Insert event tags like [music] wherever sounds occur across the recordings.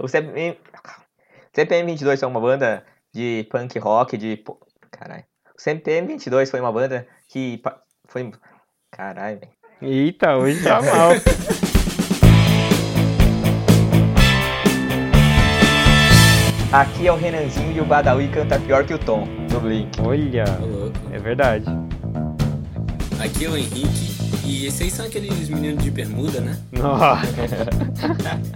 O CPM... CPM 22 foi uma banda de punk rock, de. Caralho. O CPM 22 foi uma banda que. Foi. Caralho, velho. Eita, hoje tá [laughs] mal. Aqui é o Renanzinho e o Badawi canta pior que o Tom, do Blink. Olha, é verdade. Aqui é o Henrique e esses são aqueles meninos de bermuda, né? Nossa.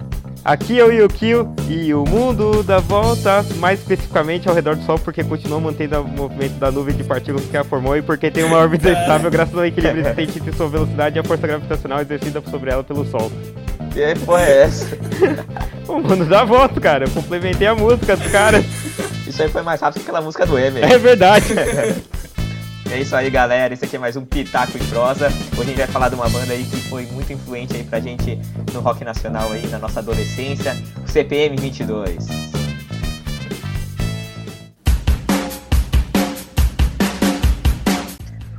[laughs] Aqui é o Yukio e o mundo dá volta, mais especificamente ao redor do Sol, porque continua mantendo o movimento da nuvem de partículas que a formou e porque tem uma [laughs] órbita estável graças ao equilíbrio existente entre sua velocidade e a força gravitacional exercida sobre ela pelo Sol. Que porra é essa? [laughs] o mundo dá volta, cara. Eu complementei a música dos caras. Isso aí foi mais rápido que aquela música do Emer. É verdade. [laughs] É isso aí, galera. Esse aqui é mais um Pitaco em Prosa. Hoje a gente vai falar de uma banda aí que foi muito influente aí pra gente no rock nacional aí na nossa adolescência, o CPM 22.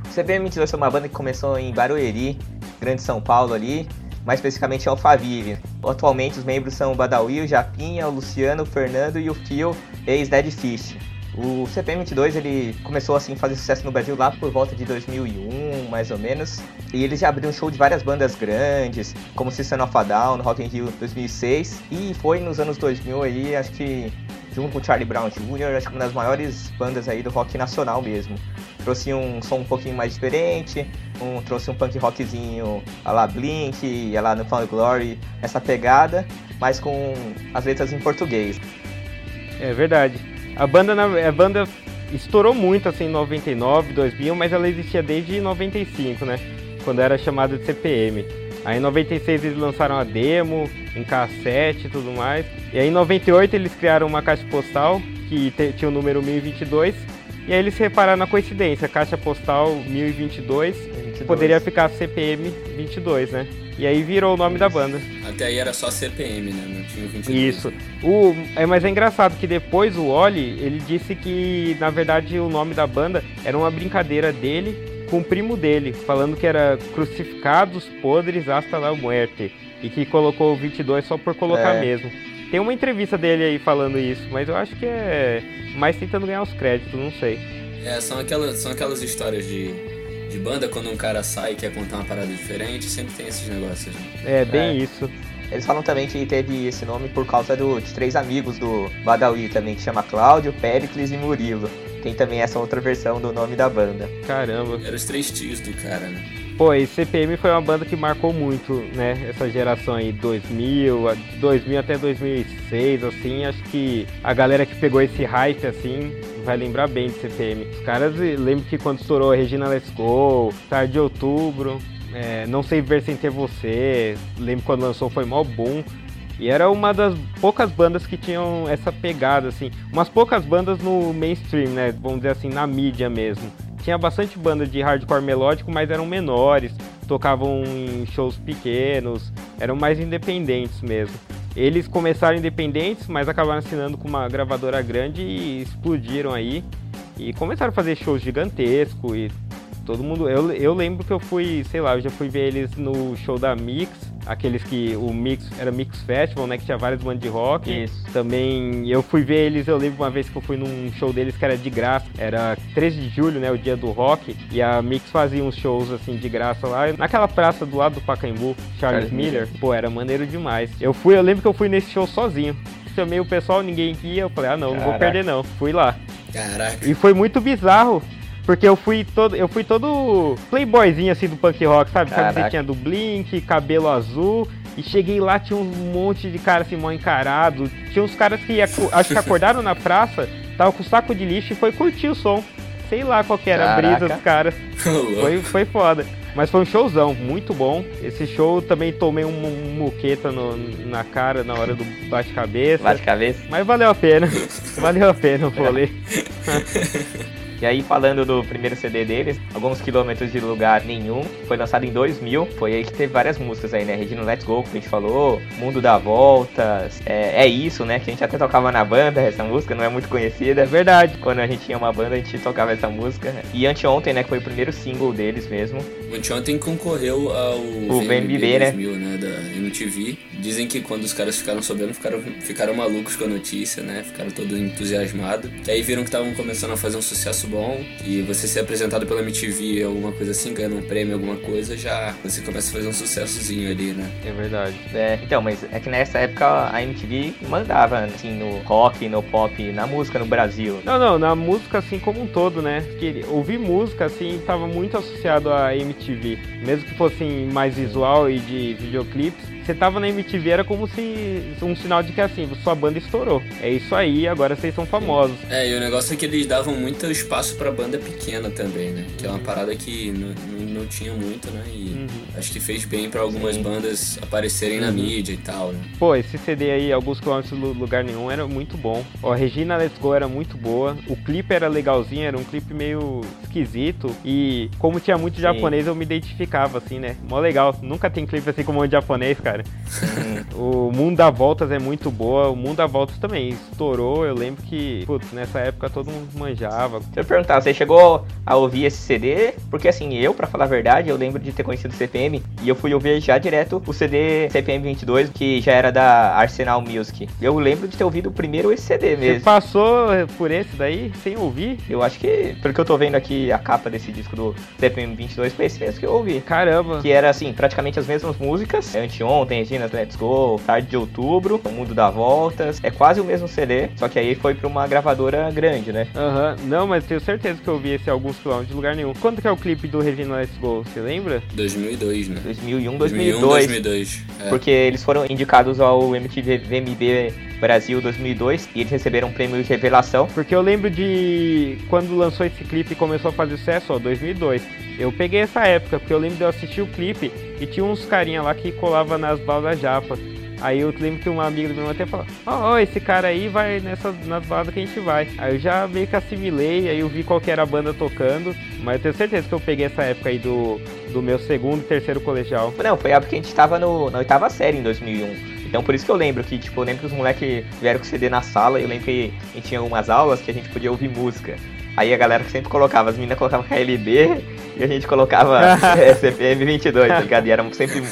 O CPM 22 foi uma banda que começou em Barueri, Grande São Paulo ali, mais especificamente Alphaville. Atualmente os membros são o Badawi, o Japinha, o Luciano, o Fernando e o Phil, ex-Dead Fish. O CPM22 ele começou assim a fazer sucesso no Brasil lá por volta de 2001, mais ou menos. E eles já abriram show de várias bandas grandes, como System of a Down, Rock in Rio 2006. E foi nos anos 2000 aí, acho que junto com Charlie Brown Jr., acho que uma das maiores bandas aí do rock nacional mesmo. Trouxe um som um pouquinho mais diferente, um, trouxe um punk rockzinho a la Blink, a la No Found Glory, essa pegada, mas com as letras em português. É verdade. A banda, a banda estourou muito assim em 99, 2000, mas ela existia desde 95, né? Quando era chamada de CPM. Aí em 96 eles lançaram a demo, em cassete e tudo mais. E aí em 98 eles criaram uma caixa postal que tinha o número 1022. E aí eles repararam na coincidência, caixa postal 1022, 22. poderia ficar CPM 22, né? E aí virou o nome da banda. Até aí era só CPM, né? Não tinha 22. Isso. O, é, mas é engraçado que depois o Oli, ele disse que, na verdade, o nome da banda era uma brincadeira dele com o primo dele, falando que era Crucificados Podres Hasta la Muerte. E que colocou o 22 só por colocar é. mesmo. Tem uma entrevista dele aí falando isso, mas eu acho que é mais tentando ganhar os créditos, não sei. É, são aquelas, são aquelas histórias de de banda, quando um cara sai e quer contar uma parada diferente, sempre tem esses negócios. Né? É, bem é. isso. Eles falam também que teve esse nome por causa do, de três amigos do Badawi também, que chama Cláudio, Pericles e Murilo. Tem também essa outra versão do nome da banda. Caramba. Eram os três tios do cara, né? Pô, e CPM foi uma banda que marcou muito, né? Essa geração aí, 2000, 2000 até 2006, assim. Acho que a galera que pegou esse hype, assim, vai lembrar bem de CPM. Os caras, lembro que quando estourou Regina Let's Go, Tarde de Outubro, é, Não Sei Ver Sem Ter Você, lembro quando lançou foi mó boom. E era uma das poucas bandas que tinham essa pegada, assim. Umas poucas bandas no mainstream, né? Vamos dizer assim, na mídia mesmo. Tinha bastante banda de hardcore melódico, mas eram menores, tocavam em shows pequenos, eram mais independentes mesmo. Eles começaram independentes, mas acabaram assinando com uma gravadora grande e explodiram aí. E começaram a fazer shows gigantescos e todo mundo. Eu, eu lembro que eu fui, sei lá, eu já fui ver eles no show da Mix, aqueles que o Mix era Mix Festival, né? Que tinha várias bandas de rock. Isso. Também eu fui ver eles, eu lembro uma vez que eu fui num show deles que era de graça. Era 13 de julho, né? O dia do rock. E a Mix fazia uns shows assim de graça lá. Naquela praça do lado do Pacaembu, Charles, Charles Miller. Miller. Pô, era maneiro demais. Eu fui, eu lembro que eu fui nesse show sozinho chamei o pessoal, ninguém ia. Eu falei, ah não, Caraca. não vou perder não. Fui lá. Caraca. E foi muito bizarro, porque eu fui todo, eu fui todo playboyzinho assim do punk rock, sabe? Camisetinha do Blink, cabelo azul. E cheguei lá, tinha um monte de cara assim, mal encarado. Tinha uns caras que acho que [laughs] acordaram na praça, tava com saco de lixo e foi curtir o som. Sei lá qual que era Caraca. a brisa dos caras. [laughs] foi, foi foda. Mas foi um showzão, muito bom. Esse show também tomei um, um muqueta no, na cara na hora do bate-cabeça. Bate-cabeça. Mas valeu a pena. valeu a pena o rolê. [laughs] E aí, falando do primeiro CD deles, alguns quilômetros de lugar nenhum, foi lançado em 2000. Foi aí que teve várias músicas aí, né? Regina Let's Go, que a gente falou, Mundo dá Voltas, é, é, isso, né? Que a gente até tocava na banda, essa música não é muito conhecida. É verdade. Quando a gente tinha uma banda, a gente tocava essa música. E Anteontem, né? Que foi o primeiro single deles mesmo. Anteontem concorreu ao o VMB, 2000, né? né? Da MTV. Dizem que quando os caras ficaram sabendo, ficaram, ficaram malucos com a notícia, né? Ficaram todos entusiasmados. E aí viram que estavam começando a fazer um sucesso bom. E você ser apresentado pela MTV, alguma coisa assim, ganhando um prêmio, alguma coisa, já você começa a fazer um sucessozinho ali, né? É verdade. É, então, mas é que nessa época a MTV mandava, assim, no rock, no pop, na música no Brasil. Não, não, na música assim como um todo, né? Que ouvir música assim tava muito associado à MTV, mesmo que fossem mais visual e de videoclipes você tava na MTV, era como se um sinal de que assim, sua banda estourou. É isso aí, agora vocês são famosos. É, e o negócio é que eles davam muito espaço pra banda pequena também, né? Que é uma parada que não, não, não tinha muito, né? E uhum. acho que fez bem para algumas Sim. bandas aparecerem uhum. na mídia e tal, né? Pô, esse CD aí, Alguns Quilômetros do Lugar Nenhum, era muito bom. Ó, Regina Let's Go era muito boa. O clipe era legalzinho, era um clipe meio esquisito. E como tinha muito Sim. japonês, eu me identificava, assim, né? Mó legal. Nunca tem clipe assim como um japonês, cara cara. o Mundo da Voltas é muito boa. O Mundo da Voltas também estourou. Eu lembro que, putz, nessa época todo mundo manjava. Deixa eu perguntar, você chegou a ouvir esse CD? Porque assim, eu, para falar a verdade, eu lembro de ter conhecido o CPM e eu fui ouvir já direto o CD CPM 22, que já era da Arsenal Music. Eu lembro de ter ouvido primeiro esse CD mesmo. Você passou por esse daí sem ouvir? Eu acho que, pelo que eu tô vendo aqui, a capa desse disco do CPM 22 foi esse mesmo que eu ouvi. Caramba! Que era assim, praticamente as mesmas músicas. Anteon, tem Regina Let's Go, Tarde de Outubro, O Mundo dá Voltas. É quase o mesmo CD, só que aí foi pra uma gravadora grande, né? Aham, uhum. não, mas tenho certeza que eu vi esse alguns quilômetros de lugar nenhum. Quando que é o clipe do Regina Let's Go, você lembra? 2002, né? 2001, 2002. 2001, 2002. É. Porque eles foram indicados ao MTV VMB Brasil 2002 e eles receberam um prêmio de revelação. Porque eu lembro de quando lançou esse clipe e começou a fazer sucesso, ó, 2002. Eu peguei essa época, porque eu lembro de eu assistir o clipe e tinha uns carinha lá que colava nas balas japa. Aí eu lembro que um amigo do meu até falou, ó, oh, esse cara aí vai nessas nas baladas que a gente vai. Aí eu já meio que assimilei, aí eu vi qual que era a banda tocando, mas eu tenho certeza que eu peguei essa época aí do, do meu segundo e terceiro colegial. Não, foi a época que a gente tava no, na oitava série em 2001. Então por isso que eu lembro que, tipo, eu lembro que os moleques vieram com CD na sala e eu lembro que tinha umas aulas que a gente podia ouvir música. Aí a galera sempre colocava, as meninas colocavam KLB e a gente colocava [laughs] é, CPM 22, tá ligado? E era sempre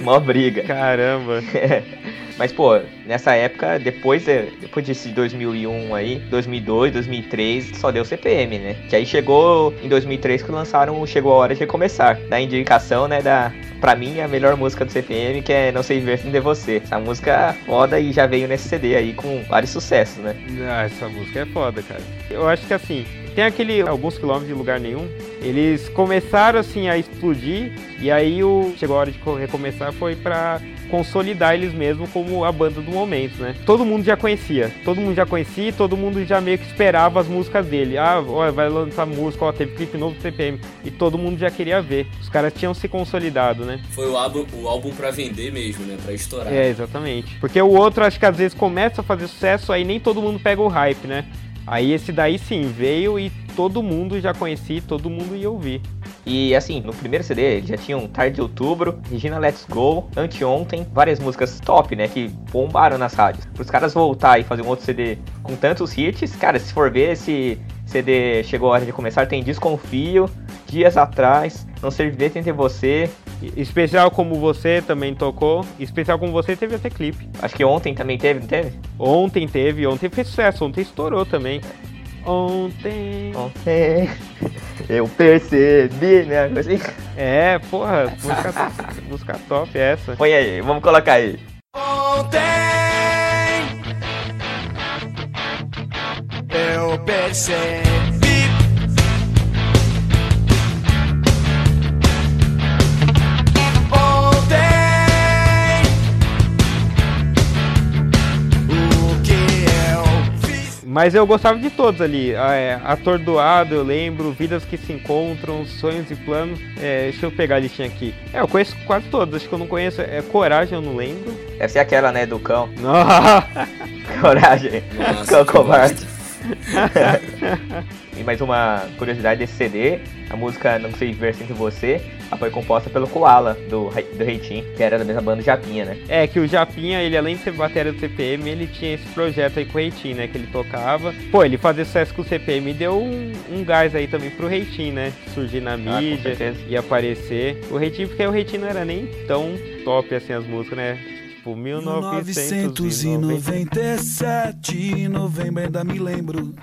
uma briga. Caramba. [laughs] Mas, pô, nessa época, depois, depois desse 2001 aí, 2002, 2003, só deu CPM, né? Que aí chegou em 2003 que lançaram o Chegou a Hora de Recomeçar. Da indicação, né, da, pra mim, a melhor música do CPM, que é Não Sei Viver Sem De Você. Essa música é foda e já veio nesse CD aí com vários sucessos, né? Ah, essa música é foda, cara. Eu acho que assim, tem aquele alguns quilômetros de lugar nenhum. Eles começaram assim a explodir e aí o chegou a hora de recomeçar foi para consolidar eles mesmo como a banda do momento, né? Todo mundo já conhecia, todo mundo já conhecia, todo mundo já meio que esperava as músicas dele. Ah, ó, vai lançar música, ó, teve clipe novo do CPM e todo mundo já queria ver. Os caras tinham se consolidado, né? Foi o álbum, o álbum para vender mesmo, né? Para estourar. É, exatamente. Porque o outro acho que às vezes começa a fazer sucesso aí nem todo mundo pega o hype, né? Aí esse daí sim veio e todo mundo já conhecia, todo mundo ia ouvir. E assim, no primeiro CD já tinham Tarde de Outubro, Regina Let's Go, Anteontem, várias músicas top, né, que bombaram nas rádios. Para os caras voltar e fazer um outro CD com tantos hits, cara, se for ver esse CD chegou a hora de começar, tem Desconfio, Dias Atrás, Não Ser Viver Sem Ter Você. Especial Como Você também tocou. Especial Como Você teve até clipe. Acho que ontem também teve, não teve? Ontem teve, ontem fez sucesso, ontem estourou também. Ontem. Ontem. [laughs] Eu percebi, né? Assim. [laughs] É, porra, música, música top é essa. Põe aí, vamos colocar aí. Ontem. Eu percebi. Mas eu gostava de todos ali. É, Atordoado, eu lembro. Vidas que se encontram, Sonhos e Planos. É, deixa eu pegar a listinha aqui. É, eu conheço quase todos. Acho que eu não conheço. É Coragem, eu não lembro. Deve ser aquela, né, do cão. Não. [laughs] Coragem. Nossa, cão covarde. [laughs] e mais uma curiosidade desse CD, a música Não Sei Viver Sem Você, foi composta pelo Koala, do, do Reitinho, que era da mesma banda Japinha, né? É, que o Japinha, ele além de ser bateria do CPM, ele tinha esse projeto aí com o Reitinho, né? Que ele tocava. Pô, ele fazia sucesso com o CPM deu um, um gás aí também pro Reitinho, né? Surgir na mídia e aparecer. O Reitinho, porque o Reitinho não era nem tão top assim as músicas, né? Tipo, 1997, novembro, ainda me lembro.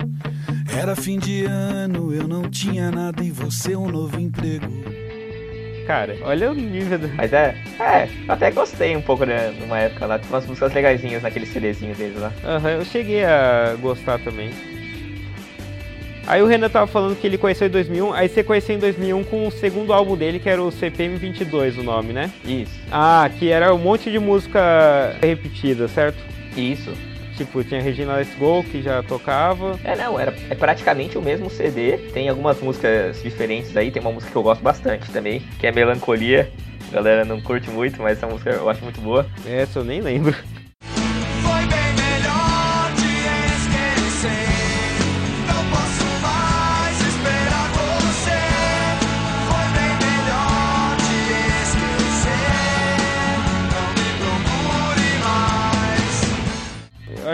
Era fim de ano, eu não tinha nada e você um novo emprego. Cara, olha o nível do... Mas é, é, eu até gostei um pouco, né, numa época lá, tinha umas músicas legaisinhas naquele CDzinho deles lá. Aham, uhum, eu cheguei a gostar também. Aí o Renan tava falando que ele conheceu em 2001, aí você conheceu em 2001 com o segundo álbum dele, que era o CPM 22, o nome, né? Isso. Ah, que era um monte de música repetida, certo? Isso. Tipo, tinha Regina Let's Go, que já tocava. É, não, era, é praticamente o mesmo CD. Tem algumas músicas diferentes aí, tem uma música que eu gosto bastante também, que é Melancolia. A galera não curte muito, mas essa música eu acho muito boa. Essa eu nem lembro.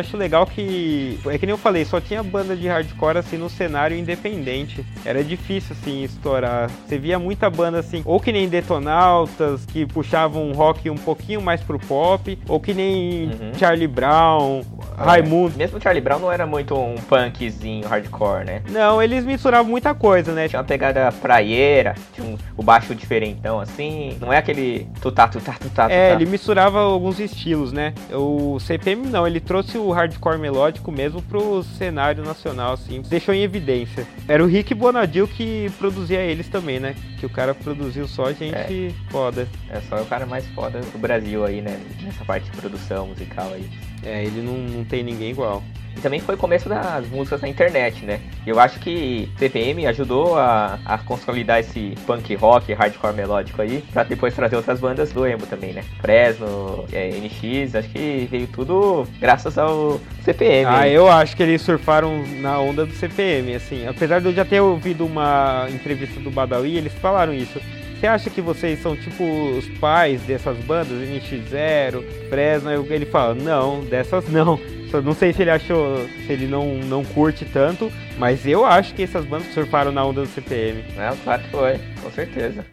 Acho legal que. É que nem eu falei, só tinha banda de hardcore assim no cenário independente. Era difícil assim estourar. Você via muita banda assim, ou que nem Detonautas, que puxavam um rock um pouquinho mais pro pop, ou que nem uhum. Charlie Brown, é. Raimundo. Mesmo Charlie Brown não era muito um punkzinho hardcore, né? Não, eles misturavam muita coisa, né? Tinha uma pegada praieira, tinha um, o baixo diferentão assim. Não é aquele tutá, tutá, tutá, É, ele misturava alguns estilos, né? O CPM não, ele trouxe o hardcore melódico mesmo pro cenário nacional, assim, deixou em evidência. Era o Rick Bonadil que produzia eles também, né? Que o cara produziu só gente é. foda. É só o cara mais foda do Brasil aí, né? Nessa parte de produção musical aí. É, ele não, não tem ninguém igual. E também foi o começo das músicas na internet, né? Eu acho que CPM ajudou a, a consolidar esse punk rock, hardcore melódico aí, pra depois trazer outras bandas do emo também, né? Fresno, é, NX, acho que veio tudo graças ao CPM. Ah, eu acho que eles surfaram na onda do CPM, assim. Apesar de eu já ter ouvido uma entrevista do Badawi, eles falaram isso. Você acha que vocês são tipo os pais dessas bandas, NX0, Fresno? Ele fala, não, dessas não. Não sei se ele achou, se ele não, não curte tanto, mas eu acho que essas bandas surfaram na onda do CPM. É, claro que foi, com certeza.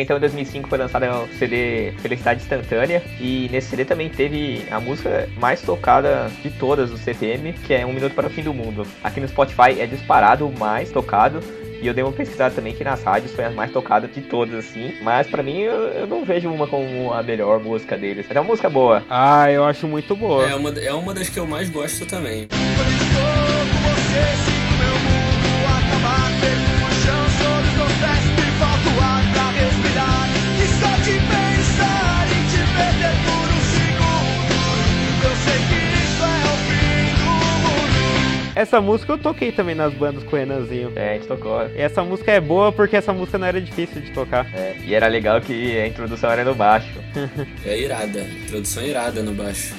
Então em 2005 foi lançado o CD Felicidade Instantânea e nesse CD também teve a música mais tocada de todas do CPM, que é Um Minuto para o Fim do Mundo. Aqui no Spotify é disparado o mais tocado e eu dei uma pesquisada também que nas rádios foi a mais tocada de todas, assim. Mas para mim eu, eu, não vejo uma como a melhor música deles. É uma música boa. Ah, eu acho muito boa. É uma, é uma das que eu mais gosto também. Essa música eu toquei também nas bandas com o Renanzinho. É, a gente tocou. E essa música é boa porque essa música não era difícil de tocar. É, e era legal que a introdução era no baixo. [laughs] é irada, introdução irada no baixo.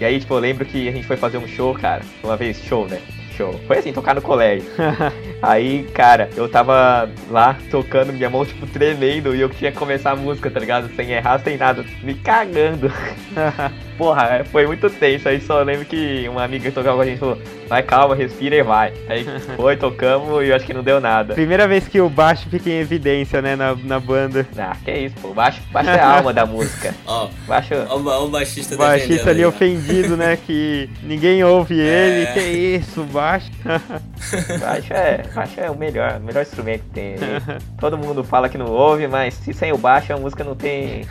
E aí, tipo, eu lembro que a gente foi fazer um show, cara. Uma vez, show, né? Show. Foi assim, tocar no colégio. [laughs] aí, cara, eu tava lá tocando, minha mão, tipo, tremendo, e eu tinha que começar a música, tá ligado? Sem errar, sem nada, me cagando. [laughs] Porra, foi muito tenso. Aí só lembro que uma amiga que tocava com a gente falou: vai calma, respira e vai. Aí [laughs] foi, tocamos e eu acho que não deu nada. Primeira vez que o baixo fica em evidência, né, na, na banda. Ah, que isso, pô. Baixo, baixo é a alma da música. [laughs] Ó, baixo. Ó, o baixista baixista ali aí, ofendido, né, que ninguém ouve é... ele. Que isso, baixo. [laughs] baixo é, baixo é o melhor, o melhor instrumento que tem. Todo mundo fala que não ouve, mas se sem o baixo a música não tem,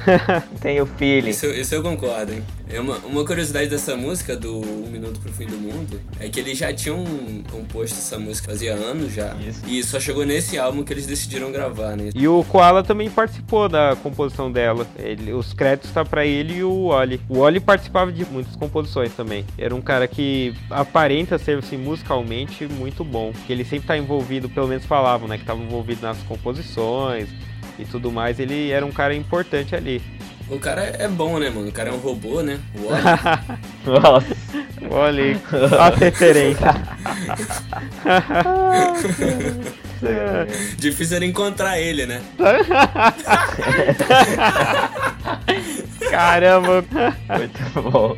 não tem o feeling. Isso, isso eu concordo, hein. É uma, uma curiosidade dessa música, do Um Minuto pro Fim do Mundo, é que eles já tinham composto essa música fazia anos já. Isso. E só chegou nesse álbum que eles decidiram gravar, né? E o Koala também participou da composição dela. Ele, os créditos tá para ele e o Oli. O Oli participava de muitas composições também. Era um cara que aparenta ser assim, musicalmente muito bom. Que ele sempre tá envolvido, pelo menos falavam, né? Que tava envolvido nas composições e tudo mais. Ele era um cara importante ali. O cara é bom, né, mano? O cara é um robô, né? O Wally. [laughs] Aí, a referência. [laughs] Difícil era encontrar ele, né? [laughs] Caramba. Muito bom.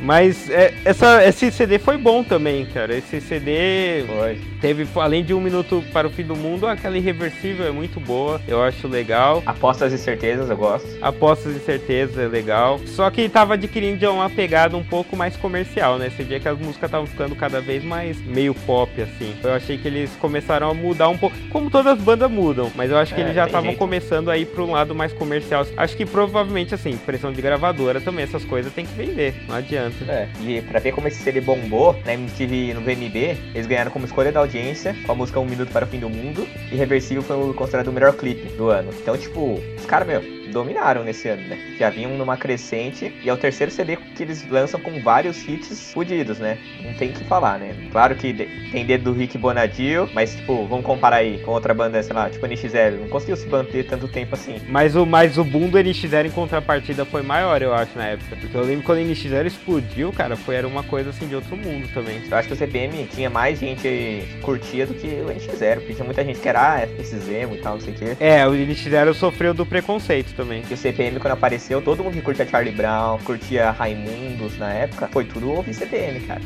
Mas é, essa, esse CD foi bom também, cara. Esse CD Foi. teve, além de um minuto para o fim do mundo, aquela irreversível é muito boa. Eu acho legal. Apostas e certezas, eu gosto. Apostas de certeza é legal. Só que tava adquirindo uma pegada um pouco mais comercial, né? Você via que as músicas estavam ficando cada vez mais meio pop, assim. Eu achei que eles começaram a mudar um pouco. Como todas as bandas mudam, mas eu acho que É, eles já estavam começando a ir para um lado mais comercial. Acho que provavelmente, assim, pressão de gravadora também, essas coisas tem que vender. Não adianta. É, e pra ver como esse CD bombou, na MTV no VMB, eles ganharam como escolha da audiência com a música Um Minuto para o Fim do Mundo, e Reversível foi considerado o melhor clipe do ano. Então, tipo, os caras, meu, dominaram nesse ano, né? Já vinham numa crescente, e é o terceiro CD que eles lançam com vários hits fudidos, né? Não tem o que falar, né? Claro que tem dedo do Rick Bonadio, mas, tipo, vamos comparar aí com outra banda, sei lá, tipo NX0, não conseguiu se manter tanto tempo assim. Mas o, mas o boom do NX0 em contrapartida foi maior, eu acho, na época. Porque eu lembro quando o NX0 explodiu, cara, foi, era uma coisa assim de outro mundo também. Eu acho que o CPM tinha mais gente que curtia do que o NX0, porque tinha muita gente que era ah, esse e tal, não sei o quê. É, o NX0 sofreu do preconceito também. E o CPM, quando apareceu, todo mundo que curtia Charlie Brown, curtia Raimundos na época, foi tudo ouvir CPM, cara.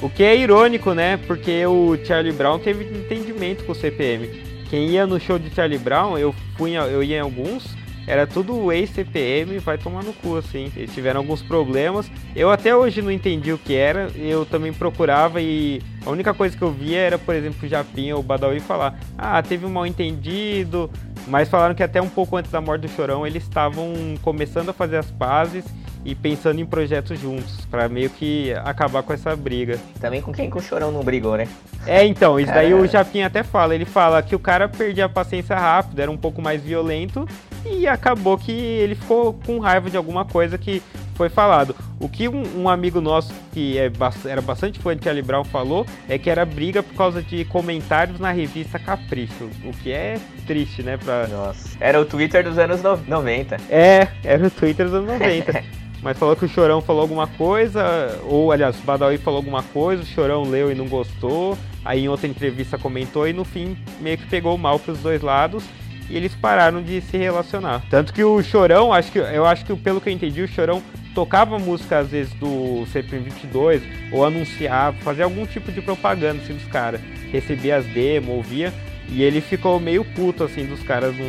O que é irônico, né? Porque o Charlie Brown teve entendimento com o CPM. Quem ia no show de Charlie Brown, eu fui, eu ia em alguns, era tudo ex-CPM, vai tomar no cu, assim. Eles tiveram alguns problemas. Eu até hoje não entendi o que era, eu também procurava e a única coisa que eu via era, por exemplo, o Japinha ou o Badawi falar: ah, teve um mal entendido. Mas falaram que até um pouco antes da morte do Chorão eles estavam começando a fazer as pazes e pensando em projetos juntos, pra meio que acabar com essa briga. Também com quem que o Chorão não brigou, né? É, então, isso daí o Japinha até fala. Ele fala que o cara perdia a paciência rápido, era um pouco mais violento e acabou que ele ficou com raiva de alguma coisa que foi falado. O que um, um amigo nosso que é era bastante fã de Charlie Brown falou é que era briga por causa de comentários na revista Capricho, o que é triste, né? Pra... Nossa. Era o Twitter dos anos no- 90. É, era o Twitter dos anos 90. [laughs] Mas falou que o Chorão falou alguma coisa, ou aliás, o Badawi falou alguma coisa, o Chorão leu e não gostou, aí em outra entrevista comentou e no fim meio que pegou mal pros dois lados e eles pararam de se relacionar. Tanto que o Chorão, acho que eu acho que pelo que eu entendi, o Chorão tocava música às vezes do CPM 22 ou anunciava, fazia algum tipo de propaganda assim dos caras, recebia as demos, ouvia e ele ficou meio puto assim dos caras, não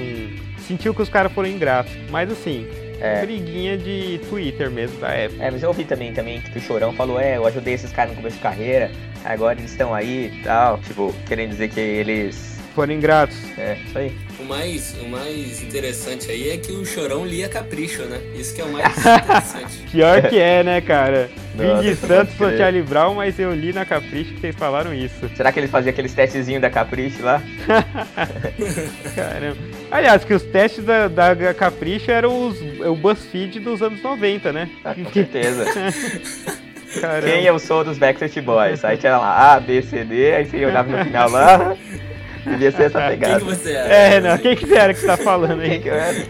sentiu que os caras foram ingratos. Mas assim, É. briguinha de Twitter mesmo da época. É, mas eu ouvi também, também que o Chorão falou, é, eu ajudei esses caras no começo de carreira, agora eles estão aí e tal. Tipo, querendo dizer que eles. Foram ingratos. É, isso aí. O mais, o mais interessante aí é que o Chorão lia Capricho, né? Isso que é o mais [laughs] interessante. Pior que é, né, cara? Vim de Santos, pode crer. Charlie Brown, mas eu li na Capricho que vocês falaram isso. Será que eles faziam aqueles testezinhos da Capricho lá? [laughs] Caramba. Aliás, que os testes da, da Capricho eram os, o BuzzFeed dos anos 90, né? Ah, com certeza. [laughs] Caramba. Quem eu sou dos Backstreet Boys? Aí tinha lá A, B, C, D, aí você olhava no final lá. Devia ser essa [laughs] Quem pegada. que você é? É, não, quem que era que você tá falando Quem aí? que eu era?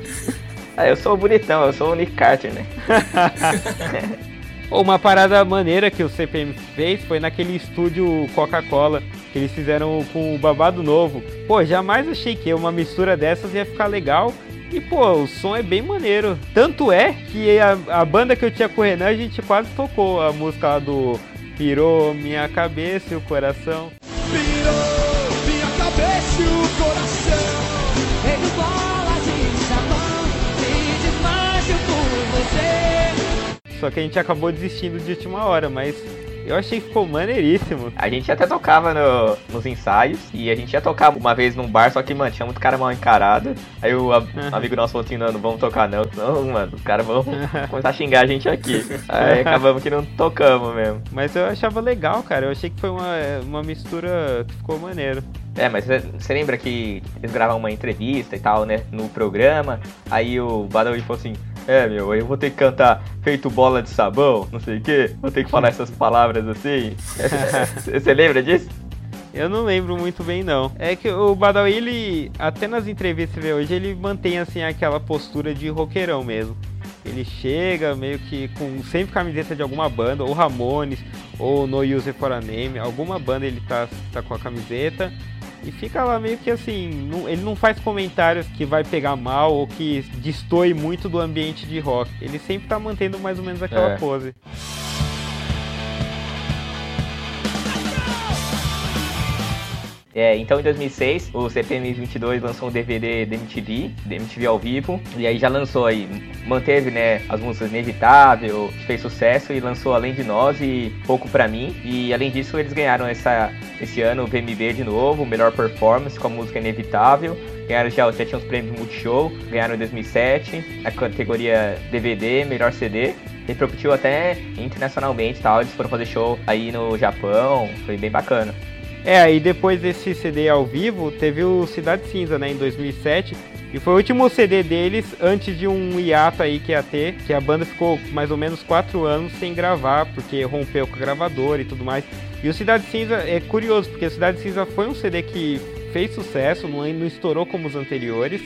Ah, eu sou o bonitão, eu sou o Nick Carter, né? [laughs] Uma parada maneira que o CPM fez foi naquele estúdio Coca-Cola que eles fizeram com o Babado Novo. Pô, jamais achei que uma mistura dessas ia ficar legal. E, pô, o som é bem maneiro. Tanto é que a, a banda que eu tinha com o Renan, a gente quase tocou a música lá do Pirou Minha Cabeça e o Coração. Virou Só que a gente acabou desistindo de última hora, mas eu achei que ficou maneiríssimo. A gente até tocava no- nos ensaios e a gente ia tocar uma vez num bar, só que, mano, tinha muito cara mal encarado. Aí o amigo nosso falou assim: não, não vamos tocar não. Não, mano, os caras vão começar a xingar a gente aqui. Aí [laughs] acabamos que não tocamos mesmo. Mas eu achava legal, cara. Eu achei que foi uma, uma mistura que ficou maneiro. É, mas você lembra que eles gravaram uma entrevista e tal, né? No programa. Aí o Badawi falou assim: É, meu, eu vou ter que cantar feito bola de sabão, não sei o quê. Vou ter que falar essas palavras assim. [laughs] Você lembra disso? Eu não lembro muito bem, não. É que o Badawi, ele, até nas entrevistas vê hoje, ele mantém, assim, aquela postura de roqueirão mesmo. Ele chega meio que com sempre camiseta de alguma banda, ou Ramones, ou No Use for a Name, alguma banda ele tá, tá com a camiseta. E fica lá meio que assim, não- ele não faz comentários que vai pegar mal ou que destoe muito do ambiente de rock. Ele sempre tá mantendo mais ou menos aquela É. pose. É, então em 2006, o CPM 22 lançou um DVD da MTV, da MTV ao vivo, e aí já lançou aí, manteve, né, as músicas Inevitável, fez sucesso, e lançou Além de Nós e Pouco Pra Mim, e além disso eles ganharam essa, esse ano o VMB de novo, melhor performance com a música Inevitável, ganharam já, já tinha os prêmios Multishow, ganharam em 2007, a categoria DVD, melhor CD, repercutiu até internacionalmente tal, eles foram fazer show aí no Japão, foi bem bacana. É, aí depois desse CD ao vivo, teve o Cidade Cinza, né, em 2007. E foi o último CD deles antes de um hiato aí que ia ter, que a banda ficou mais ou menos quatro anos sem gravar, porque rompeu com a gravadora e tudo mais. E o Cidade Cinza é curioso, porque o Cidade Cinza foi um CD que fez sucesso, não, não estourou como os anteriores,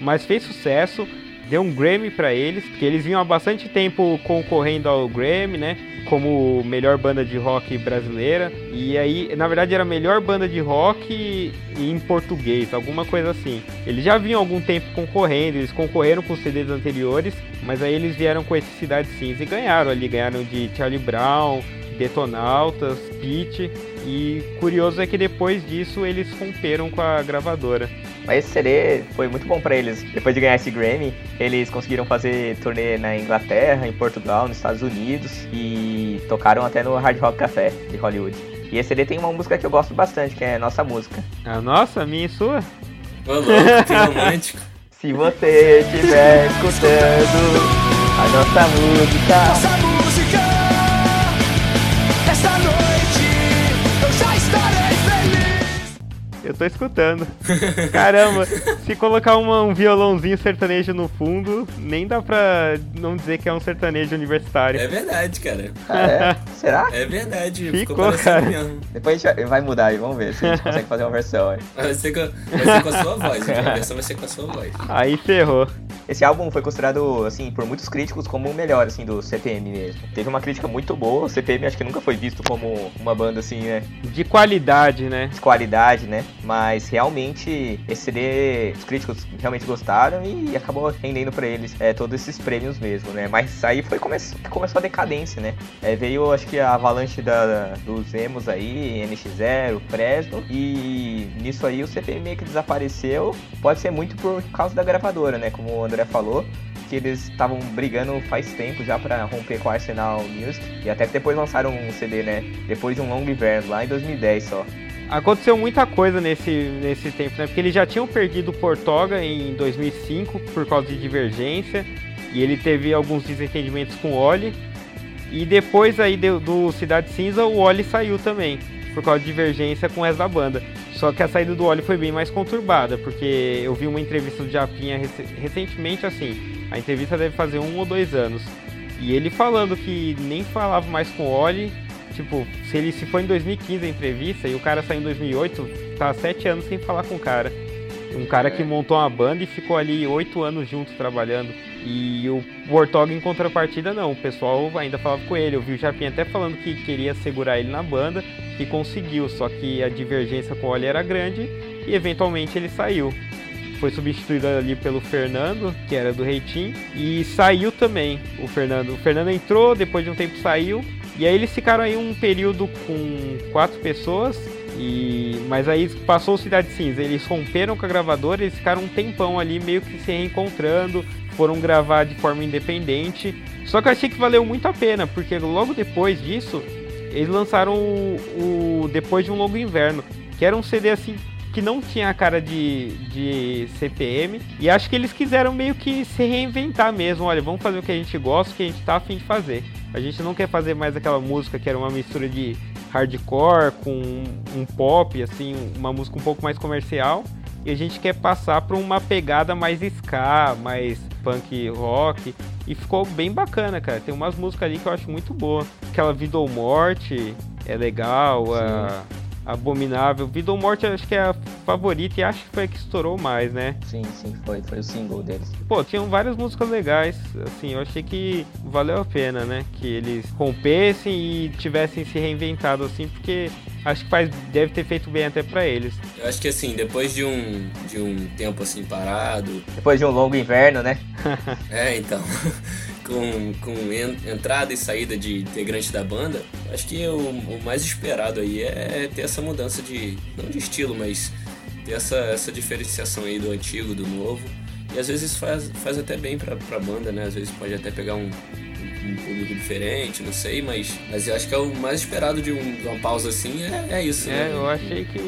mas fez sucesso, deu um Grammy pra eles, porque eles vinham há bastante tempo concorrendo ao Grammy, né? Como melhor banda de rock brasileira. E aí, na verdade, era a melhor banda de rock em português, alguma coisa assim. Eles já vinham há algum tempo concorrendo, eles concorreram com os CDs anteriores, mas aí eles vieram com esse Cidade Cinza e ganharam ali. Ganharam de Charlie Brown, Detonautas, Pitch. E curioso é que depois disso eles romperam com a gravadora. Mas esse CD foi muito bom pra eles. Depois de ganhar esse Grammy, eles conseguiram fazer turnê na Inglaterra, em Portugal, nos Estados Unidos e tocaram até no Hard Rock Café de Hollywood. E esse CD tem uma música que eu gosto bastante, que é Nossa Música. A nossa, a minha e sua? Ô, louco, que romântico. [laughs] Se você estiver escutando a nossa música, Eu tô escutando. Caramba, [laughs] se colocar uma- um violãozinho sertanejo no fundo, nem dá pra não dizer que é um sertanejo universitário. É verdade, cara. Ah, é? será? É verdade. Ficou, parecendo cara. mesmo. Depois a gente vai- vai mudar aí, vamos ver se a gente [laughs] consegue fazer uma versão aí. Vai ser, com, vai ser com a sua voz. A versão vai ser com a sua voz. Aí ferrou. Esse álbum foi considerado, assim, por muitos críticos como o melhor, assim, do CPM mesmo. Teve uma crítica muito boa, o CPM acho que nunca foi visto como uma banda, assim, né, De qualidade, né? de qualidade, né? Mas realmente esse CD os críticos realmente gostaram e acabou rendendo pra eles é, todos esses prêmios mesmo, né? Mas aí foi come começou a decadência, né? É, veio acho que a avalanche da, dos emos aí, NX0, Fresno e nisso aí o CPM meio que desapareceu. Pode ser muito por causa da gravadora, né? Como o André falou. Que eles estavam brigando faz tempo já pra romper com a Arsenal Music. E até depois lançaram um CD, né? Depois de um longo inverno, lá em 2010 só. Aconteceu muita coisa nesse, nesse tempo, né? Porque eles já tinham perdido o Portoga em 2005 por causa de divergência. E ele teve alguns desentendimentos com o Oli. E depois aí do, do Cidade Cinza, o Oli saiu também. Por causa de divergência com o resto da banda. Só que a saída do Oli foi bem mais conturbada. Porque eu vi uma entrevista do Japinha rec- recentemente assim. A entrevista deve fazer um ou dois anos. E ele falando que nem falava mais com o Oli. Tipo, se ele se foi em 2015 a entrevista e o cara saiu em 2008, tá sete anos sem falar com o cara. Um cara que montou uma banda e ficou ali oito anos juntos trabalhando. E o Warthog em contrapartida não, o pessoal ainda falava com ele. Eu vi o Japinha até falando que queria segurar ele na banda e conseguiu, só que a divergência com o Oli era grande e eventualmente ele saiu. Foi substituído ali pelo Fernando, que era do Reitinho, e saiu também o Fernando. O Fernando entrou, depois de um tempo saiu, e aí eles ficaram aí um período com quatro pessoas, e mas aí passou Cidade Cinza, eles romperam com a gravadora, eles ficaram um tempão ali meio que se reencontrando, foram gravar de forma independente. Só que eu achei que valeu muito a pena, porque logo depois disso, eles lançaram o, o Depois de um Longo Inverno, que era um CD assim que não tinha a cara de, de CPM. E acho que eles quiseram meio que se reinventar mesmo. Olha, vamos fazer o que a gente gosta, o que a gente tá afim de fazer. A gente não quer fazer mais aquela música que era uma mistura de hardcore com um pop, assim, uma música um pouco mais comercial. E a gente quer passar para uma pegada mais ska, mais punk rock. E ficou bem bacana, cara. Tem umas músicas ali que eu acho muito boa. Aquela Vida ou Morte é legal. A Abominável. Vida ou Morte acho que é a favorita e acho que foi a que estourou mais, né? Sim, sim, foi, foi o single deles. Pô, tinham várias músicas legais, assim, eu achei que valeu a pena, né? Que eles rompessem e tivessem se reinventado, assim, porque acho que faz, deve ter feito bem até pra eles. Eu acho que assim, depois de um, de um tempo assim parado, Depois de um longo inverno, né? [laughs] é então, [laughs] com, com en- entrada e saída de integrante da banda, acho que o, o mais esperado aí é ter essa mudança de, não de estilo, mas ter essa, essa diferenciação aí do antigo, do novo. E às vezes faz, faz até bem pra, pra banda, né? Às vezes pode até pegar um, um público diferente, não sei, mas, mas eu acho que é o mais esperado de, um- de uma pausa assim é, é isso, É, né? eu achei que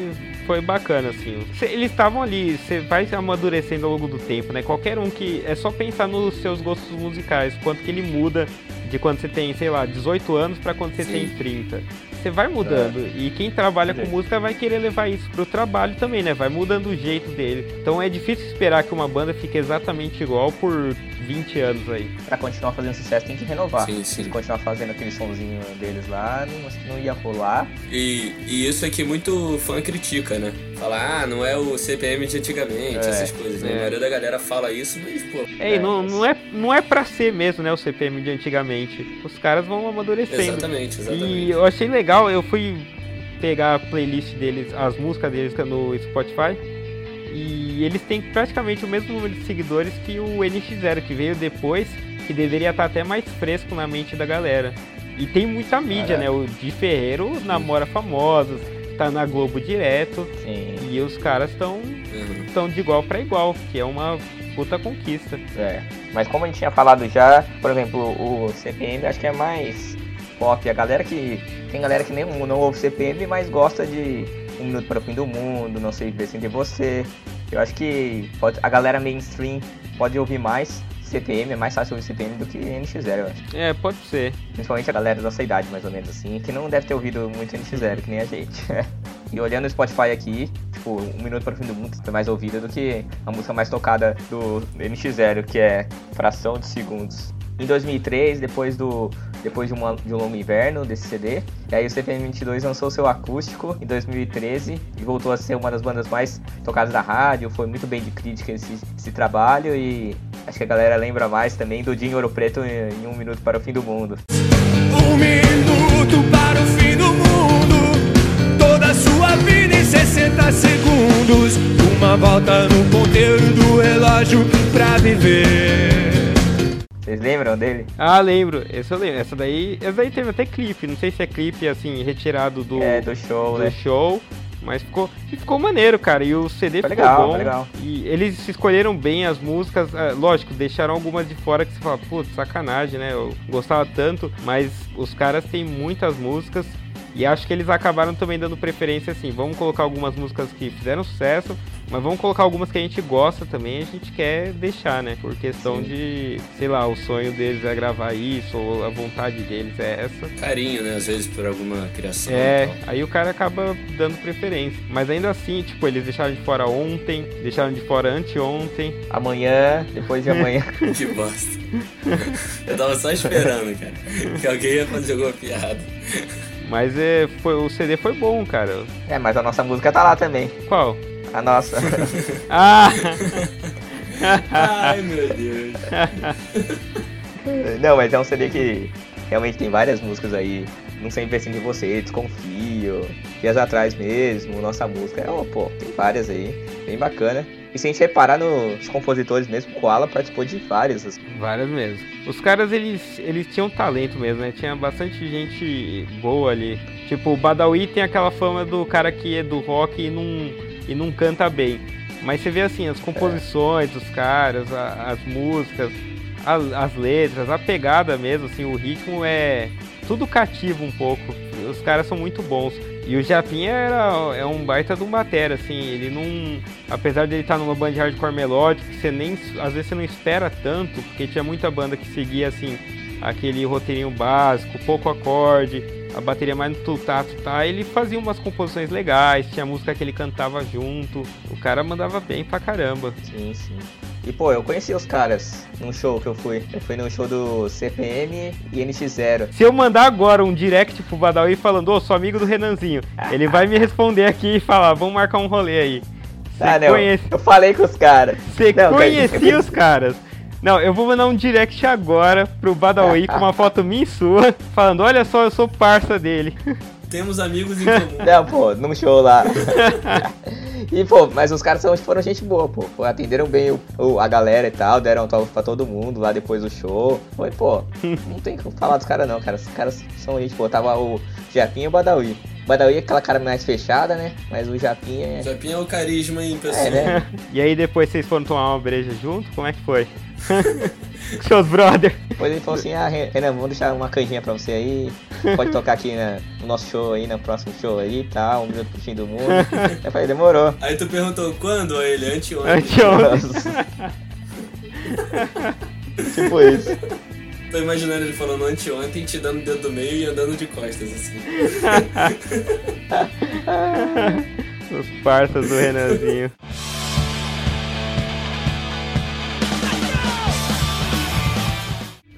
foi bacana, assim. Cê- Eles estavam ali, você vai amadurecendo ao longo do tempo, né? Qualquer um que. É só pensar nos seus gostos musicais, quanto que ele muda de quando você tem, sei lá, 18 anos pra quando você Sim. tem 30. Você vai mudando. E quem trabalha com música vai querer levar isso pro trabalho também, né? Vai mudando o jeito dele. Então é difícil esperar que uma banda fique exatamente igual por 20 anos aí. Pra continuar fazendo sucesso tem que renovar. Sim, sim. Se continuar fazendo aquele sonzinho deles lá, não, não ia rolar. E, e isso é que muito fã critica, né? Fala, ah, não é o CPM de antigamente, É, essas coisas, né? é. A maioria da galera fala isso, mas, pô. É, É, não, não, é, não é pra ser mesmo, né, o CPM de antigamente. Os caras vão amadurecendo. Exatamente, exatamente. E eu achei legal, eu fui pegar a playlist deles, as músicas deles no Spotify. E eles têm praticamente o mesmo número de seguidores que o NX0, que veio depois, que deveria estar até mais fresco na mente da galera. E tem muita mídia, né? O Di Ferreiro namora famosos, tá na Globo direto. Sim, E os caras estão Uhum. estão de igual pra igual, que é uma puta conquista. é. Mas como a gente tinha falado já, por exemplo, o CPM acho que é mais pop. A galera que. Tem galera que nem não ouve CPM, mas gosta de Um Minuto para o Fim do Mundo, Não Sei Viver Sem Ter Você. Eu acho que pode, a galera mainstream pode ouvir mais CPM, é mais fácil ouvir CPM do que NX0, eu acho. É, pode ser. Principalmente a galera da nossa idade, mais ou menos assim, que não deve ter ouvido muito NX0, que nem a gente. [laughs] e olhando o Spotify aqui, tipo, Um Minuto para o Fim do Mundo foi mais ouvida do que a música mais tocada do NX0, que é Fração de Segundos. Em 2003, depois do depois de, uma, de um longo inverno desse CD, e aí o CPM 22 lançou seu acústico em 2013 e voltou a ser uma das bandas mais tocadas da rádio, foi muito bem de crítica esse, esse trabalho e acho que a galera lembra mais também do Dinho Ouro Preto em, em Um Minuto para o Fim do Mundo. Um minuto para o fim do mundo. Toda a sua vida em 60 segundos. Uma volta no ponteiro do relógio pra viver. Vocês lembram dele? Ah, lembro. Esse eu lembro. Essa daí, essa daí teve até clipe. Não sei se é clipe assim retirado do, É, do show, do né? show, mas ficou, e ficou maneiro, cara. E o CD Foi ficou legal, bom. legal. E eles escolheram bem as músicas. ah, lógico, deixaram algumas de fora que você fala, putz, sacanagem, né? Eu gostava tanto, mas os caras têm muitas músicas. E acho que eles acabaram também dando preferência assim, vamos colocar algumas músicas que fizeram sucesso, mas vamos colocar algumas que a gente gosta também, a gente quer deixar, né? Por questão Sim. de, sei lá, o sonho deles é gravar isso, ou a vontade deles é essa. Carinho, né? Às vezes por alguma criação. É, aí o cara acaba dando preferência. Mas ainda assim, tipo, eles deixaram de fora ontem, deixaram de fora anteontem. Amanhã, depois de amanhã. [laughs] Que bosta. Eu tava só esperando, cara. Que alguém ia fazer alguma piada. Mas é, foi, o CD foi bom, cara. é, mas a nossa música tá lá também. Qual? A nossa. [laughs] [laughs] Ah! Ai, meu Deus. Não, mas é um CD que realmente tem várias músicas aí. Não sempre assim de você, desconfio. Dias atrás mesmo, nossa música. Oh, pô, tem várias aí. Bem bacana. E se a gente reparar nos compositores mesmo, Koala participou de várias. assim. Várias mesmo. Os caras, eles, eles tinham talento mesmo, né? Tinha bastante gente boa ali. Tipo, o Badawi tem aquela fama do cara que é do rock e não, e não canta bem. Mas você vê assim, as composições dos caras, a- as músicas, a- as letras, a pegada mesmo, assim, o ritmo é tudo cativo um pouco. Os caras são muito bons. E o Japinha era, é um baita de um batera, assim, ele não. Apesar de ele estar numa banda de hardcore melódico, você nem. Às vezes você não espera tanto, porque tinha muita banda que seguia assim, aquele roteirinho básico, pouco acorde, a bateria mais no tutá, tutá. Ele fazia umas composições legais, tinha música que ele cantava junto. O cara mandava bem pra caramba. Sim, sim. E pô, eu conheci os caras num show que eu fui. Eu fui no show do CPM e NX0. Se eu mandar agora um direct pro Badawi falando, ô, sou amigo do Renanzinho, ele vai me responder aqui e falar, vamos marcar um rolê aí. Ah, não. conhece- Eu falei com os caras. Você conhecia os caras. Não, eu vou mandar um direct agora pro Badawi com uma foto minha e sua, falando, olha só, eu sou parça dele. [laughs] Temos amigos em comum. Não, pô, num show lá. e, pô, mas os caras são, foram gente boa, pô. Atenderam bem o, o- a galera e tal, deram autógrafo pra todo mundo lá depois do show. Foi, pô, não tem como falar dos caras não, cara. Os caras são gente, pô. Tava o Japinha e o Badawi. O Badawi é aquela cara mais fechada, né? Mas o Japinha é. Japinha é o carisma em pessoa. É, né? E aí depois vocês foram tomar uma breja junto? Como é que foi? Seus brother. Depois ele falou assim, ah, Renan, vamos deixar uma canjinha pra você aí. Pode tocar aqui na- no nosso show aí, no próximo show aí e tal, um minuto pro fim do mundo. Eu falei, demorou. Aí tu perguntou quando a ele? Anteontem. Anteontem. [laughs] tipo isso. Tô imaginando ele falando anteontem, te dando o dedo do meio e andando de costas, assim. [laughs] Os parças do Renanzinho. [laughs]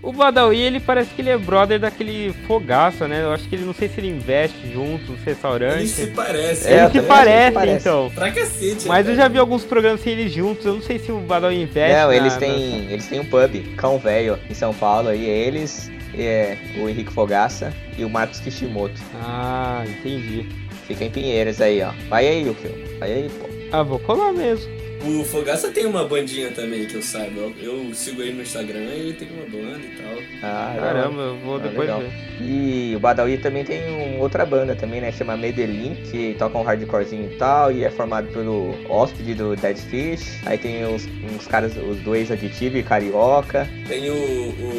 O Badawi, ele parece que ele é brother daquele fogaça, né? Eu acho que ele, não sei se ele investe junto nos Eles restaurantes. se parecem. É, Ele eu se parece, então. Pra cacete. Mas eu cara. já vi alguns programas sem eles juntos, eu não sei se o Badawi investe Não, na- eles na- têm, eles têm um pub, Cão Velho, em São Paulo aí. Eles, é, o Henrique Fogaça e o Marcos Kishimoto. Ah, entendi. Fica em Pinheiros aí, ó. Vai aí, Yukio. Vai aí, pô. Ah, vou colar mesmo. O Fogaça tem uma bandinha também, que eu saiba. Eu, eu sigo ele no Instagram e ele tem uma banda e tal. Ah, Caramba, eu vou Ah, depois legal. ver. E o Badawi também tem um, outra banda também, né? Chama Medellín, que toca um hardcorezinho e tal, e é formado pelo hóspede do Dead Fish. Aí tem uns, uns caras, os dois Aditivo e Carioca. Tem o,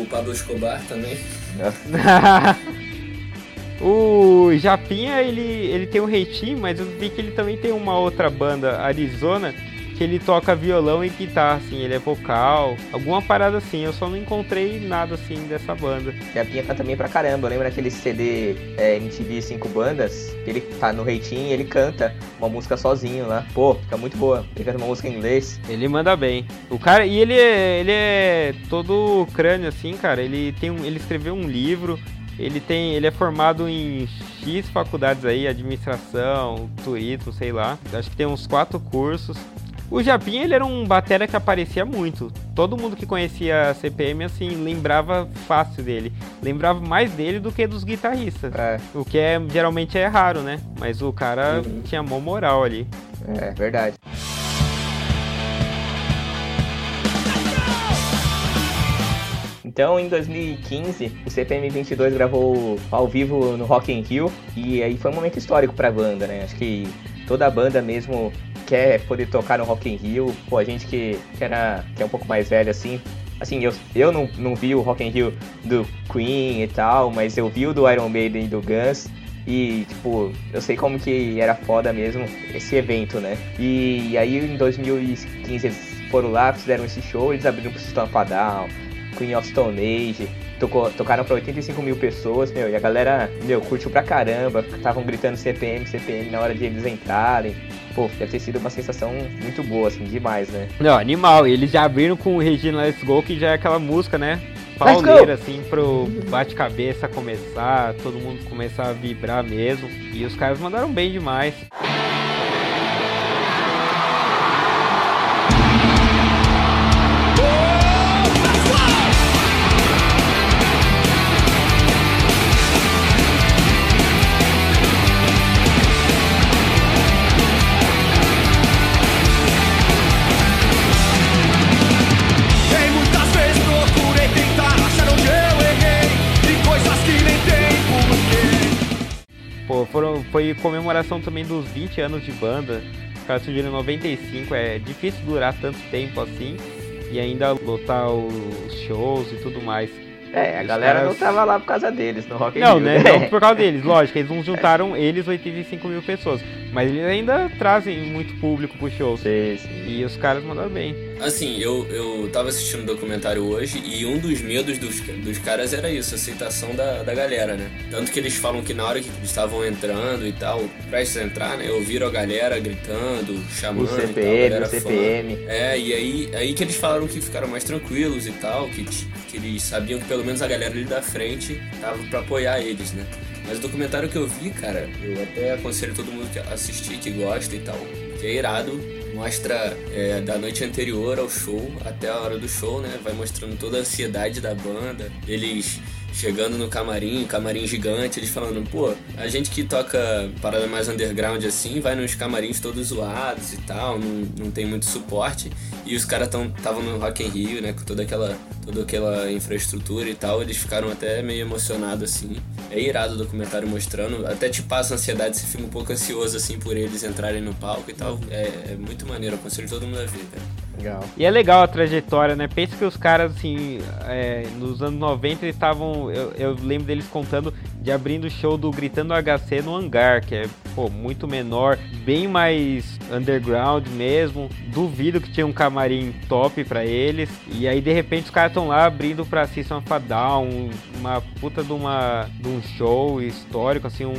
o Pablo Escobar também. [laughs] o Japinha, ele, ele tem o Reitinho, mas eu vi que ele também tem uma outra banda, Arizona, que ele toca violão e guitarra, assim, ele é vocal, alguma parada assim. Eu só não encontrei nada assim dessa banda. E a Pinha canta também pra caramba. Lembra aquele CD é, MTV Cinco Bandas? Ele tá no Reitinho e ele canta uma música sozinho lá. Pô, fica muito boa. Ele canta uma música em inglês. Ele manda bem. O cara, e ele é, ele é todo crânio assim, cara. Ele tem um, ele escreveu um livro. Ele tem, ele é formado em X faculdades aí, administração, turismo, sei lá. Acho que tem uns quatro cursos. O Japinha, ele era um batera que aparecia muito. Todo mundo que conhecia a CPM, assim, lembrava fácil dele. Lembrava mais dele do que dos guitarristas. É, O que é, geralmente é raro, né? Mas o cara Uhum. tinha mó moral ali. é verdade. Então, em 2015, o CPM 22 gravou ao vivo no Rock in Rio e aí foi um momento histórico pra banda, né? Acho que toda a banda mesmo quer poder tocar no Rock in Rio. Pô, a gente que, que, era, que é um pouco mais velho assim, assim, eu, eu não, não vi o Rock in Rio do Queen e tal, mas eu vi o do Iron Maiden e do Guns. E, tipo, eu sei como que era foda mesmo esse evento, né? E, aí em 2015 eles foram lá, fizeram esse show, eles abriram pro System of Down, Queen of Stone Age, tocou, tocaram pra 85 mil pessoas, meu, e a galera, meu, curtiu pra caramba, estavam gritando CPM, CPM na hora de eles entrarem. Pô, deve ter sido uma sensação muito boa, assim, demais, né? Não, animal. Eles já abriram com o Regina Let's Go, que já é aquela música, né? Pauleira, assim, pro bate-cabeça começar, todo mundo começar a vibrar mesmo. E os caras mandaram bem demais. Foi comemoração também dos 20 anos de banda. Os caras surgiram em 95, é difícil durar tanto tempo assim. E ainda lotar os shows e tudo mais. É, a Os galera caras- não tava lá por causa deles no Rock Não, Rio, né? Não por causa deles, [laughs] lógico, eles não juntaram eles 85 mil pessoas. Mas eles ainda trazem muito público pro show. Sei, sim. E os caras mandaram bem. Assim, eu, eu tava assistindo um documentário hoje e um dos medos dos, dos caras era isso, a aceitação da, da galera, né? Tanto que eles falam que na hora que eles estavam entrando e tal, prestes a entrar, né? Ouviram a galera gritando, chamando O e tal, a CPM, o fã. CPM. É, e aí, aí que eles falaram que ficaram mais tranquilos e tal, que, que eles sabiam que pelo menos a galera ali da frente tava pra apoiar eles, né? Mas o documentário que eu vi, cara, eu até aconselho todo mundo que assistir, que gosta e tal, que é irado. mostra é, da noite anterior ao show até a hora do show, né? Vai mostrando toda a ansiedade da banda, eles chegando no camarim, camarim gigante, eles falando, pô, a gente que toca parada mais underground assim, vai nos camarins todos zoados e tal, não, não tem muito suporte. E os caras estavam no Rock in Rio, né, com toda aquela, toda aquela infraestrutura e tal, eles ficaram até meio emocionados assim. É irado o documentário mostrando, até te passa ansiedade, você fica um pouco ansioso assim por eles entrarem no palco e tal. É, é muito maneiro, aconselho todo mundo a ver, cara. Legal. E é legal a trajetória, né? Pensa que os caras, assim, é, nos anos 90 eles estavam. Eu, eu, lembro deles contando de abrindo o show do Gritando HC no hangar, que é, pô, muito menor, bem mais underground mesmo. Duvido que tinha um camarim top para eles. E aí, de repente, os caras estão lá abrindo pra System of a uma puta de, uma, de um show histórico, assim, um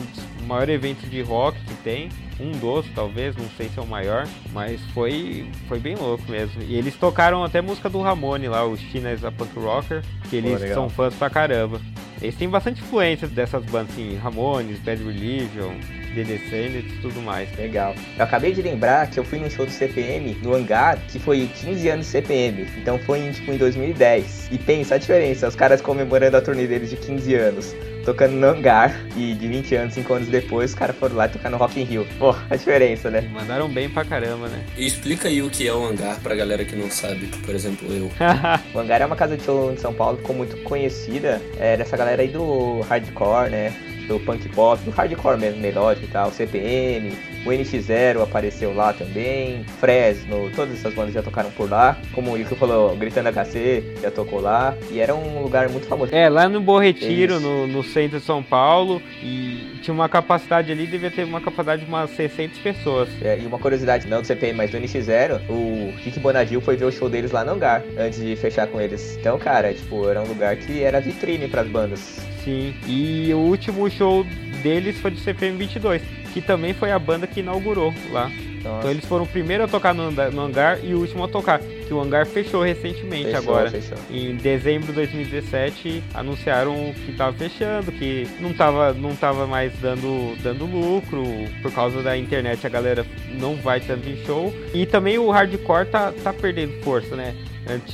maior evento de rock que tem um dos, talvez, não sei se é o maior, mas foi, foi bem louco mesmo. E eles tocaram até música do Ramone lá, o China a Punk Rocker, que eles são fãs pra caramba. Eles têm bastante influência dessas bandas, assim, Ramones, Bad Religion, The Descendants e tudo mais. Legal. Eu acabei de lembrar que eu fui num show do CPM no Hangar, que foi 15 anos CPM. Então foi tipo, em 2010. E pensa a diferença, os caras comemorando a turnê deles de 15 anos tocando no hangar. E de 20 anos, 5 anos depois, os caras foram lá tocar no Rock in Rio. Pô, a diferença, né? Mandaram bem pra caramba, né? E explica aí o que é o hangar pra galera que não sabe, por exemplo, eu. [laughs] o hangar é uma casa de show em São Paulo, ficou muito conhecida é, dessa galera aí do hardcore, né? Do punk pop, do hardcore mesmo, melódico e tal, CPM, o NX0 apareceu lá também, Fresno, todas essas bandas já tocaram por lá, como o Yuki falou, Gritando HC já tocou lá, e era um lugar muito famoso. É, lá no Bom Retiro, no, no, centro de São Paulo, e tinha uma capacidade ali, devia ter uma capacidade de umas 600 pessoas. É, e uma curiosidade, não do CPM, mas do NX0, o Rick Bonadil foi ver o show deles lá no hangar, antes de fechar com eles. Então, cara, tipo, era um lugar que era vitrine para as bandas. Sim, e o último show deles foi do CPM 22, que também foi a banda que inaugurou lá. Nossa. Então eles foram o primeiro a tocar no, no, hangar e o último a tocar. Que o hangar fechou recentemente fechou, agora. Fechou. Em dezembro de 2017 anunciaram que estava fechando, que não estava não tava mais dando, dando lucro. Por causa da internet a galera não vai tanto em show. E também o hardcore tá, tá perdendo força, né?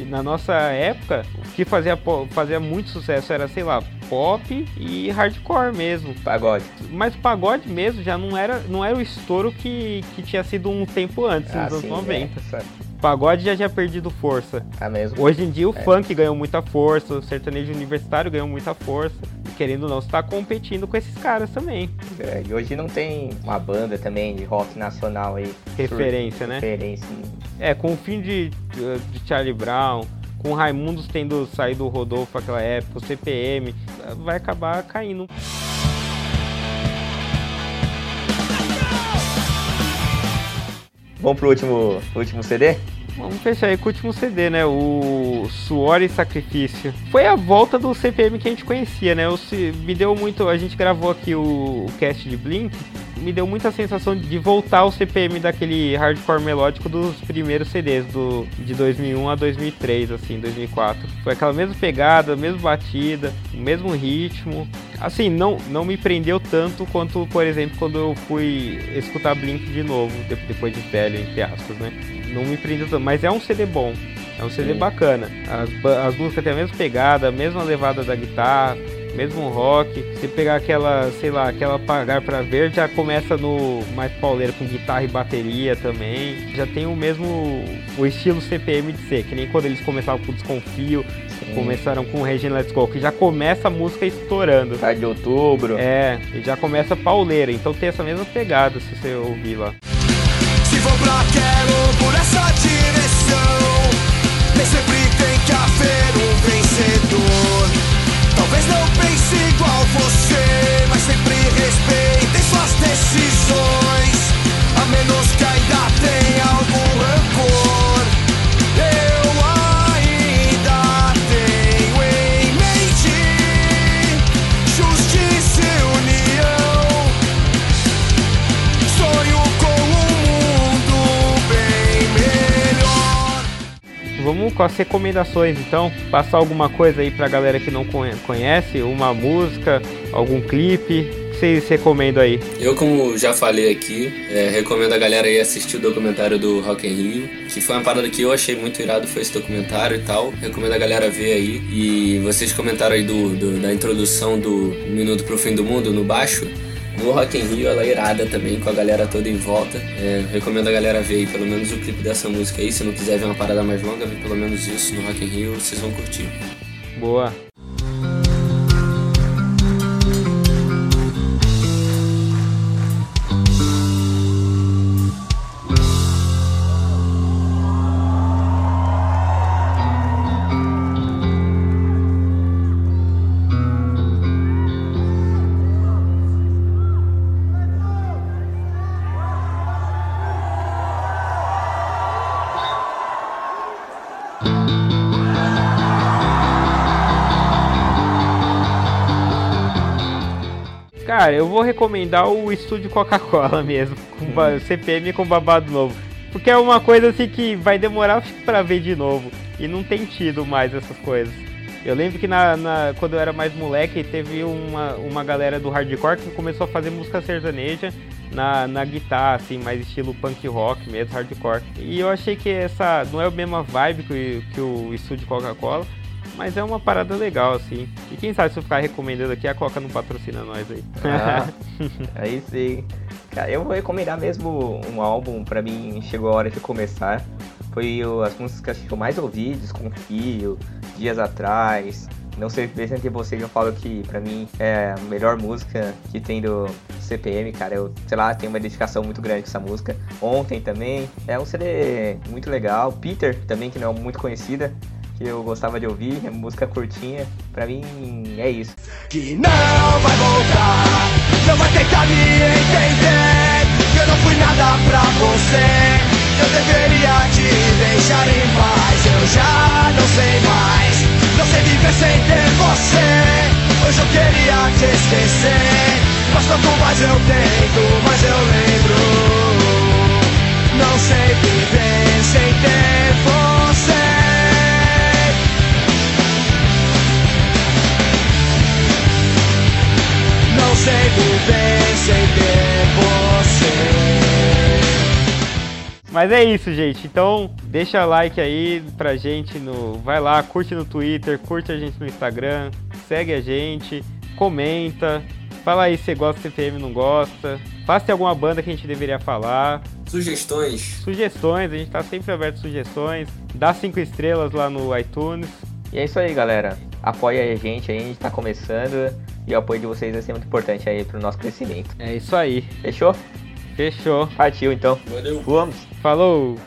Na nossa época, o que fazia, fazia muito sucesso era, sei lá, pop e hardcore mesmo. Pagode. Mas pagode mesmo já não era, não era o estouro que, que tinha sido um tempo antes, ah, nos anos 90. É, pagode já tinha perdido força. Ah, mesmo? Hoje em dia o é. funk ganhou muita força, o sertanejo universitário ganhou muita força. E querendo ou não, está competindo com esses caras também. É, e hoje não tem uma banda também de rock nacional aí. Referência, né? Referência. É, com o fim de, de Charlie Brown, com o Raimundos tendo saído o Rodolfo naquela época, o CPM, vai acabar caindo. Vamos pro último, último CD? Vamos fechar aí com o último CD, né? O Suor e Sacrifício. Foi a volta do CPM que a gente conhecia, né? me deu muito. A gente gravou aqui o, o cast de Blink me deu muita sensação de voltar ao CPM daquele hardcore melódico dos primeiros CDs do, de 2001 a 2003, assim, 2004. Foi aquela mesma pegada, mesma batida, o mesmo ritmo. Assim, não, não me prendeu tanto quanto, por exemplo, quando eu fui escutar Blink de novo, depois de velho, entre aspas, né? Não me prendeu tanto, mas é um CD bom. É um CD Sim. bacana. As, as músicas têm a mesma pegada, a mesma levada da guitarra mesmo rock. Se pegar aquela, sei lá, aquela Pagar para Ver, já começa no mais pauleiro com guitarra e bateria também. Já tem o mesmo o estilo CPM de ser, que nem quando eles começaram com Desconfio, Sim. começaram com Regina Let's Go, que já começa a música estourando. Tá de outubro. É, e já começa pauleira, então tem essa mesma pegada se você ouvir lá. Se for pra quero por essa direção, nem sempre tem que haver um vencedor. Talvez não pense igual você, mas sempre respeite suas decisões. A menos que ainda tenha algum Vamos com as recomendações então. Passar alguma coisa aí pra galera que não conhece, uma música, algum clipe que vocês recomendam aí? Eu, como já falei aqui, é, recomendo a galera aí assistir o documentário do Rock in Rio, que foi uma parada que eu achei muito irado, foi esse documentário e tal. Recomendo a galera ver aí. E vocês comentaram aí do, do da introdução do Minuto pro Fim do Mundo no baixo. No Rock in Rio ela é irada também, com a galera toda em volta. É, recomendo a galera ver aí pelo menos o clipe dessa música aí. Se não quiser ver uma parada mais longa, vê pelo menos isso no Rock in Rio, vocês vão curtir. Boa. Cara, eu vou recomendar o estúdio Coca-Cola [laughs] mesmo, com ba- CPM com babado novo. Porque é uma coisa assim que vai demorar pra ver de novo. E não tem tido mais essas coisas. Eu lembro que na, na- quando eu era mais moleque, teve uma, uma galera do hardcore que começou a fazer música sertaneja na, na guitarra, assim, mais estilo punk rock mesmo, hardcore. E eu achei que essa não é a mesma vibe que, que o estúdio Coca-Cola, mas é uma parada legal, assim. E quem sabe se eu ficar recomendando aqui, a Coca não patrocina nós aí. Ah, aí sim. Cara, eu vou recomendar mesmo um álbum, pra mim chegou a hora de começar. Foi as músicas que eu mais ouvi, Desconfio, Dias Atrás. Não sei se entre vocês eu falo que pra mim é a melhor música que tem do CPM, cara. Eu, sei lá, tenho uma dedicação muito grande com essa música. Ontem também. É um CD muito legal. Peter também, que não é muito conhecida. Que eu gostava de ouvir, é música curtinha. Pra mim é isso. que não vai voltar. Não vai tentar me entender. que Eu não fui nada pra você. Eu deveria te deixar em paz. Eu já não sei mais. Não sei viver sem ter você. Hoje eu queria te esquecer. Mas quanto mais eu tento, mais eu lembro. Não sei viver sem ter você. Sei viver sem ter você. Mas é isso, gente. Então, deixa like aí pra gente no. Vai lá, curte no Twitter, curte a gente no Instagram, segue a gente, comenta. Fala aí se você gosta do CPM não gosta. Tem alguma banda que a gente deveria falar. Sugestões? Sugestões, a gente tá sempre aberto a sugestões. Dá cinco estrelas lá no iTunes. E é isso aí, galera. Apoia a gente aí, a gente tá começando. E o apoio de vocês vai ser muito importante aí pro nosso crescimento. É isso aí. Fechou? Fechou. Partiu então. Valeu! Vamos! Falou!